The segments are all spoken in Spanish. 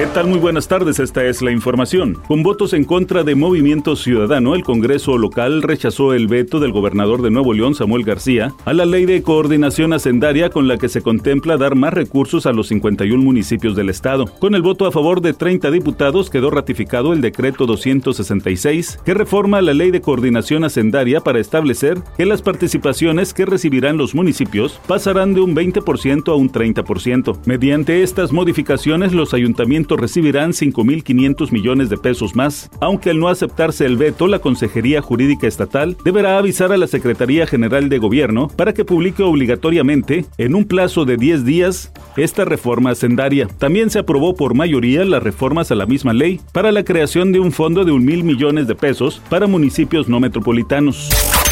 ¿Qué tal? Muy buenas tardes, esta es la información. Con votos en contra de Movimiento Ciudadano, el Congreso local rechazó el veto del gobernador de Nuevo León, Samuel García, a la ley de coordinación hacendaria con la que se contempla dar más recursos a los 51 municipios del estado. Con el voto a favor de 30 diputados quedó ratificado el decreto 266 que reforma la ley de coordinación hacendaria para establecer que las participaciones que recibirán los municipios pasarán de un 20% a un 30%. Mediante estas modificaciones, los ayuntamientos recibirán 5.500 millones de pesos más, aunque al no aceptarse el veto, la Consejería Jurídica Estatal deberá avisar a la Secretaría General de Gobierno para que publique obligatoriamente, en un plazo de 10 días, esta reforma hacendaria. También se aprobó por mayoría las reformas a la misma ley para la creación de un fondo de un mil millones de pesos para municipios no metropolitanos.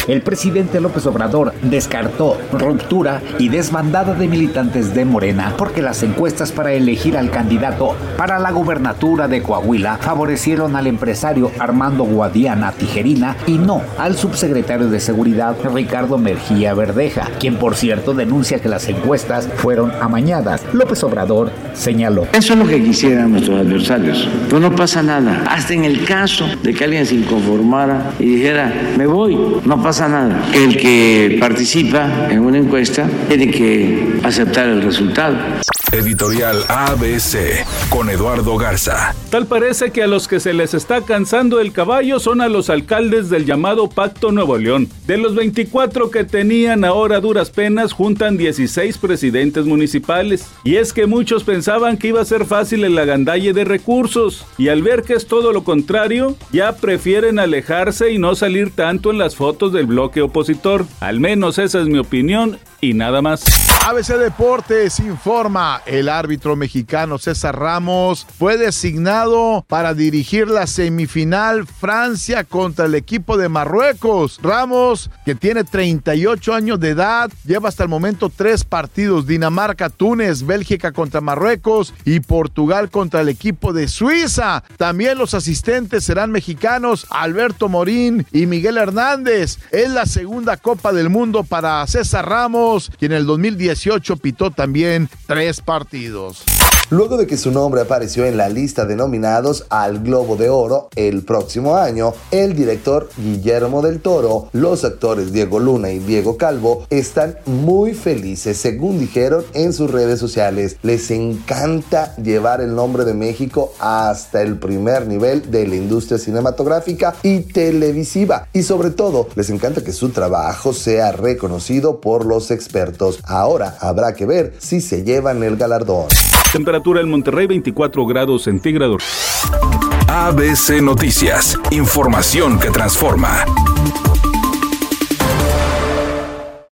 El presidente López Obrador descartó ruptura y desbandada de militantes de Morena porque las encuestas para elegir al candidato para la gubernatura de Coahuila favorecieron al empresario Armando Guadiana Tijerina y no al subsecretario de Seguridad Ricardo Mergía Verdeja, quien por cierto denuncia que las encuestas fueron amañadas. López Obrador señaló. Eso es lo que quisieran nuestros adversarios, pero no pasa nada. Hasta en el caso de que alguien se inconformara y dijera, me voy, no pasa nada. El que participa en una encuesta tiene que aceptar el resultado. Editorial ABC con Eduardo Garza. Tal parece que a los que se les está cansando el caballo son a los alcaldes del llamado Pacto Nuevo León. De los 24 que tenían ahora duras penas, juntan 16 presidentes municipales. Y es que muchos pensaban que iba a ser fácil el agandalle de recursos. Y al ver que es todo lo contrario, ya prefieren alejarse y no salir tanto en las fotos del bloque opositor. Al menos esa es mi opinión y nada más. ABC Deportes informa, el árbitro mexicano César Ramos fue designado para dirigir la semifinal Francia contra el equipo de Marruecos. Ramos, que tiene 38 años de edad, lleva hasta el momento tres partidos, Dinamarca, Túnez, Bélgica contra Marruecos y Portugal contra el equipo de Suiza. También los asistentes serán mexicanos Alberto Morín y Miguel Hernández. Es la segunda Copa del Mundo para César Ramos, quien en el 2018 pitó también tres partidos. Luego de que su nombre apareció en la lista de nominados al Globo de Oro el próximo año, el director Guillermo del Toro, los actores Diego Luna y Diego Calvo están muy felices, según dijeron en sus redes sociales. Les encanta llevar el nombre de México hasta el primer nivel de la industria cinematográfica y televisiva. Y sobre todo, les encanta que su trabajo sea reconocido por los expertos. Ahora habrá que ver si se llevan el galardón. Temperatura en Monterrey 24 grados centígrados. ABC Noticias. Información que transforma.